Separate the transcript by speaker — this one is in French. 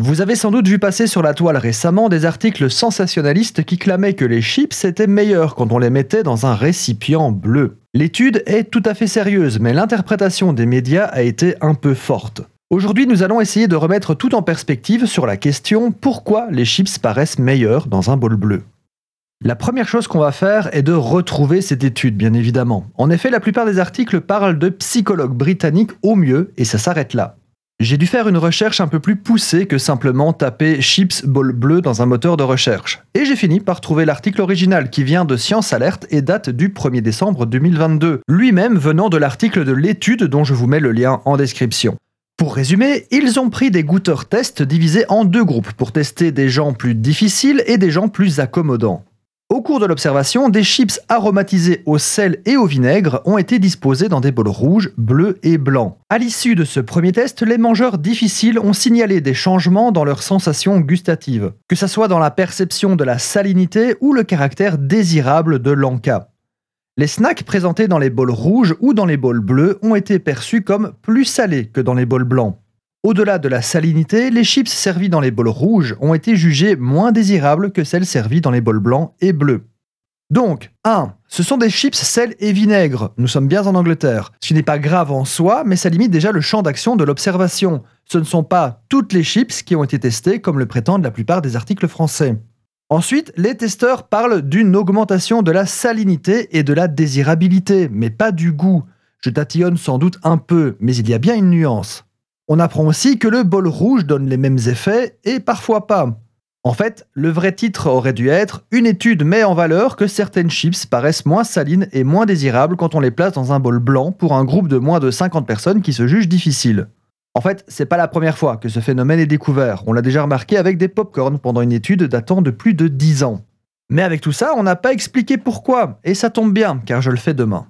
Speaker 1: Vous avez sans doute vu passer sur la toile récemment des articles sensationnalistes qui clamaient que les chips étaient meilleurs quand on les mettait dans un récipient bleu. L'étude est tout à fait sérieuse, mais l'interprétation des médias a été un peu forte. Aujourd'hui, nous allons essayer de remettre tout en perspective sur la question pourquoi les chips paraissent meilleurs dans un bol bleu? La première chose qu'on va faire est de retrouver cette étude, bien évidemment. En effet, la plupart des articles parlent de psychologues britanniques au mieux, et ça s'arrête là. J'ai dû faire une recherche un peu plus poussée que simplement taper chips bol bleu dans un moteur de recherche. Et j'ai fini par trouver l'article original qui vient de Science Alerte et date du 1er décembre 2022, lui-même venant de l'article de l'étude dont je vous mets le lien en description. Pour résumer, ils ont pris des goûteurs tests divisés en deux groupes pour tester des gens plus difficiles et des gens plus accommodants. Au cours de l'observation, des chips aromatisés au sel et au vinaigre ont été disposés dans des bols rouges, bleus et blancs. À l'issue de ce premier test, les mangeurs difficiles ont signalé des changements dans leurs sensations gustatives, que ce soit dans la perception de la salinité ou le caractère désirable de l'anka. Les snacks présentés dans les bols rouges ou dans les bols bleus ont été perçus comme plus salés que dans les bols blancs. Au-delà de la salinité, les chips servis dans les bols rouges ont été jugées moins désirables que celles servies dans les bols blancs et bleus. Donc, 1. Ce sont des chips sel et vinaigre. Nous sommes bien en Angleterre. Ce n'est pas grave en soi, mais ça limite déjà le champ d'action de l'observation. Ce ne sont pas toutes les chips qui ont été testées comme le prétendent la plupart des articles français. Ensuite, les testeurs parlent d'une augmentation de la salinité et de la désirabilité, mais pas du goût. Je tatillonne sans doute un peu, mais il y a bien une nuance. On apprend aussi que le bol rouge donne les mêmes effets et parfois pas. En fait, le vrai titre aurait dû être Une étude met en valeur que certaines chips paraissent moins salines et moins désirables quand on les place dans un bol blanc pour un groupe de moins de 50 personnes qui se jugent difficiles. En fait, c'est pas la première fois que ce phénomène est découvert. On l'a déjà remarqué avec des pop-corn pendant une étude datant de plus de 10 ans. Mais avec tout ça, on n'a pas expliqué pourquoi, et ça tombe bien, car je le fais demain.